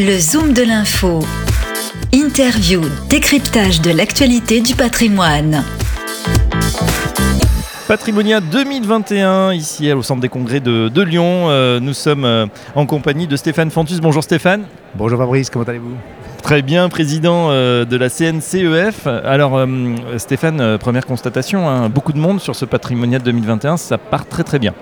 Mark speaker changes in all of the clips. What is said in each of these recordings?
Speaker 1: Le Zoom de l'info. Interview, décryptage de l'actualité du patrimoine.
Speaker 2: Patrimonia 2021, ici au Centre des Congrès de, de Lyon. Euh, nous sommes euh, en compagnie de Stéphane Fantus. Bonjour Stéphane.
Speaker 3: Bonjour Fabrice, comment allez-vous?
Speaker 2: Très bien, président euh, de la CNCEF. Alors euh, Stéphane, euh, première constatation, hein, beaucoup de monde sur ce Patrimonia 2021, ça part très très bien.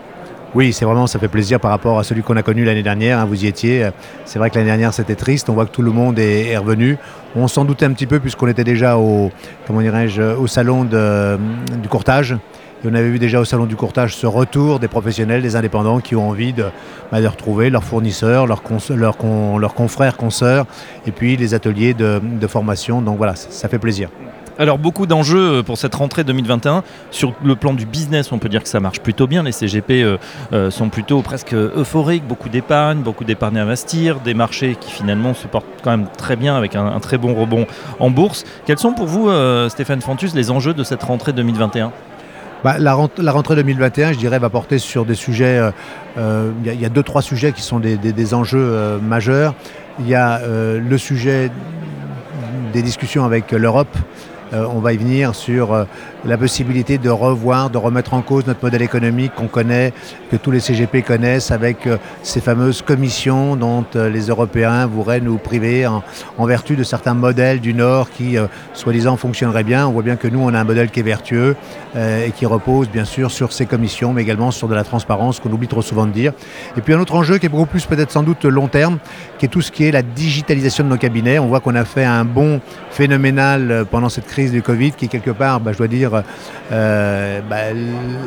Speaker 3: Oui, c'est vraiment, ça fait plaisir par rapport à celui qu'on a connu l'année dernière. hein, vous y étiez. C'est vrai que l'année dernière, c'était triste. On voit que tout le monde est, revenu. On s'en doutait un petit peu puisqu'on était déjà au, comment dirais-je, au salon du courtage. On avait vu déjà au salon du courtage ce retour des professionnels, des indépendants qui ont envie de, bah, de retrouver leurs fournisseurs, leurs, leurs, con- leurs confrères, consoeurs, et puis les ateliers de, formation. Donc voilà, ça fait plaisir.
Speaker 2: Alors beaucoup d'enjeux euh, pour cette rentrée 2021. Sur le plan du business, on peut dire que ça marche plutôt bien. Les CGP euh, euh, sont plutôt presque euphoriques, beaucoup d'épargne, beaucoup d'épargne à investir, des marchés qui finalement se portent quand même très bien avec un, très bon rebond en bourse. Quels sont pour vous, Stéphane Fantus, les enjeux de cette rentrée 2021
Speaker 3: Bah, la, rent- la rentrée 2021, je dirais, va porter sur des sujets. Il y, a- deux, trois sujets qui sont des, enjeux majeurs. Il y a le sujet des discussions avec l'Europe. Euh, on va y venir sur euh, la possibilité de revoir, de remettre en cause notre modèle économique qu'on connaît, que tous les CGP connaissent, avec euh, ces fameuses commissions dont les Européens voudraient nous priver en, en vertu de certains modèles du Nord qui, soi-disant, fonctionneraient bien. On voit bien que nous, on a un modèle qui est vertueux et qui repose bien sûr sur ces commissions, mais également sur de la transparence qu'on oublie trop souvent de dire. Et puis un autre enjeu qui est beaucoup plus peut-être sans doute long terme, qui est tout ce qui est la digitalisation de nos cabinets. On voit qu'on a fait un bond phénoménal pendant cette crise du Covid, qui quelque part, bah, je dois dire, euh, bah,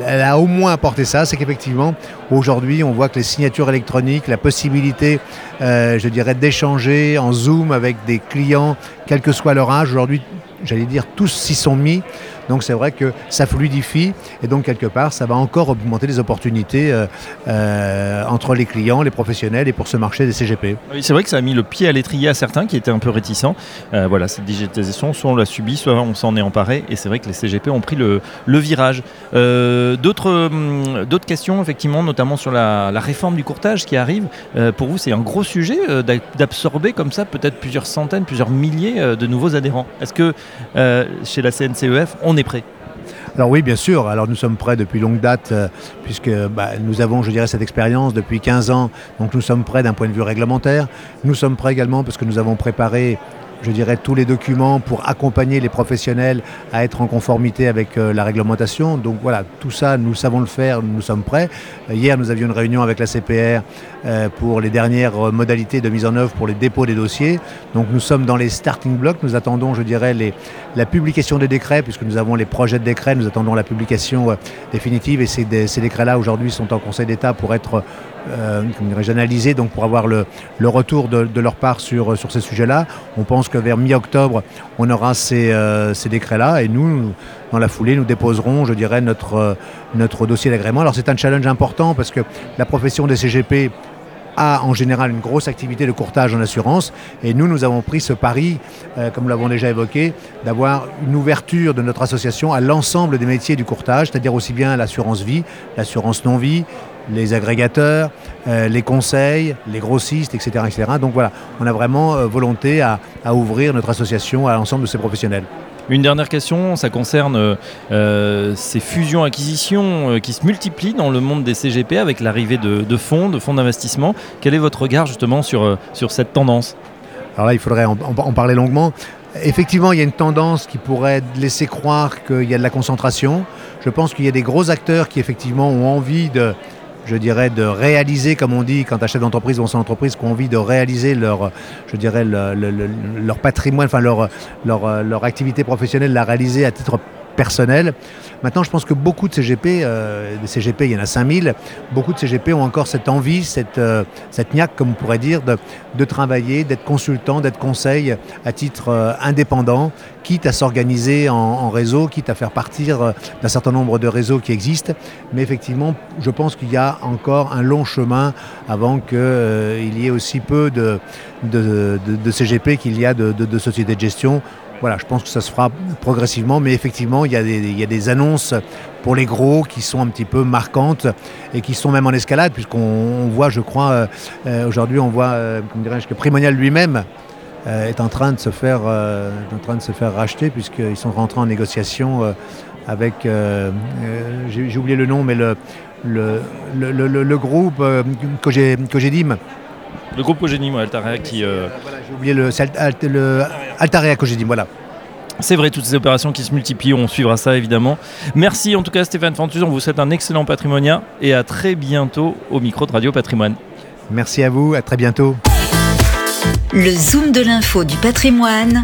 Speaker 3: elle a au moins apporté ça, c'est qu'effectivement, aujourd'hui, on voit que les signatures électroniques, la possibilité, euh, je dirais, d'échanger en Zoom avec des clients, quel que soit leur âge, aujourd'hui, j'allais dire, tous s'y sont mis. Donc c'est vrai que ça fluidifie et donc quelque part ça va encore augmenter les opportunités euh, euh, entre les clients, les professionnels et pour ce marché des CGP.
Speaker 2: Oui, c'est vrai que ça a mis le pied à l'étrier à certains qui étaient un peu réticents. Euh, voilà, cette digitalisation, soit on l'a subie, soit on s'en est emparé. Et c'est vrai que les CGP ont pris le, virage. D'autres hum, d'autres questions, effectivement, notamment sur la, la réforme du courtage qui arrive. Pour vous, c'est un gros sujet d'a- d'absorber comme ça peut-être plusieurs centaines, plusieurs milliers de nouveaux adhérents. Est-ce que chez la CNCEF, on est
Speaker 3: Alors oui, bien sûr. Alors nous sommes prêts depuis longue date, euh, puisque bah, nous avons, je dirais, cette expérience depuis 15 ans. Donc nous sommes prêts d'un point de vue réglementaire. Nous sommes prêts également parce que nous avons préparé je dirais, tous les documents pour accompagner les professionnels à être en conformité avec euh, la réglementation. Donc voilà, tout ça, nous savons le faire, nous sommes prêts. Euh, hier, nous avions une réunion avec la CPR euh, pour les dernières modalités de mise en œuvre pour les dépôts des dossiers. Donc nous sommes dans les starting blocks. Nous attendons, je dirais, la publication des décrets, puisque nous avons les projets de décrets. Nous attendons la publication définitive et ces, dé- ces décrets-là, aujourd'hui, sont en Conseil d'État pour être euh, analysés, donc pour avoir le, retour de, de leur part sur, sur ces sujets-là. On pense que vers mi-octobre, on aura ces, euh, ces décrets-là et nous, dans la foulée, nous déposerons, je dirais, notre, euh, notre dossier d'agrément. Alors c'est un challenge important parce que la profession des CGP en général une grosse activité de courtage en assurance et nous, nous avons pris ce pari, euh, comme nous l'avons déjà évoqué, d'avoir une ouverture de notre association à l'ensemble des métiers du courtage, c'est-à-dire aussi bien l'assurance vie, l'assurance non-vie, les agrégateurs, euh, les conseils, les grossistes, etc.. Donc voilà, on a vraiment euh, volonté à ouvrir notre association à l'ensemble de ces professionnels.
Speaker 2: Une dernière question, ça concerne euh, euh, ces fusions-acquisitions euh, qui se multiplient dans le monde des CGP avec l'arrivée de, fonds, de fonds d'investissement. Quel est votre regard justement sur, cette tendance?
Speaker 3: Alors là, il faudrait en parler longuement. Effectivement, il y a une tendance qui pourrait laisser croire qu'il y a de la concentration. Je pense qu'il y a des gros acteurs qui effectivement ont envie de, je dirais, de réaliser, comme on dit quand un chef d'entreprise ou son entreprise, qui ont envie de réaliser leur, je dirais, le- le- le- leur patrimoine, enfin leur, leur, leur activité professionnelle, la réaliser à titre personnel. Maintenant, je pense que beaucoup de CGP, euh, CGP, il y en a 5000, beaucoup de CGP ont encore cette envie, cette, euh, cette niaque, comme on pourrait dire, de, de travailler, d'être consultant, d'être conseil à titre euh, indépendant, quitte à s'organiser en, réseau, quitte à faire partir euh, d'un certain nombre de réseaux qui existent. Mais effectivement, je pense qu'il y a encore un long chemin avant qu'il y ait aussi peu de, de, de- CGP qu'il y a de- de sociétés de gestion. Voilà, je pense que ça se fera progressivement, mais effectivement, il y, a des, annonces pour les gros qui sont un petit peu marquantes et qui sont même en escalade, puisqu'on voit, je crois, euh, euh, aujourd'hui, on voit, euh, dirais-je, que Primonial lui-même euh, est en train de se faire, en train de se faire racheter, puisqu'ils sont rentrés en négociation avec, j'ai oublié le nom, mais le, le, groupe que j'ai dit.
Speaker 2: Le groupe Cogénie, moi, Altarea, qui. euh,
Speaker 3: J'ai oublié le, Alt- le Altarea que j'ai dit, voilà.
Speaker 2: C'est vrai, toutes ces opérations qui se multiplient, on suivra ça évidemment. Merci en tout cas Stéphane Fantus, on vous souhaite un excellent patrimonia et à très bientôt au micro de Radio Patrimoine.
Speaker 3: Merci à vous, à très bientôt.
Speaker 1: Le Zoom de l'info du patrimoine,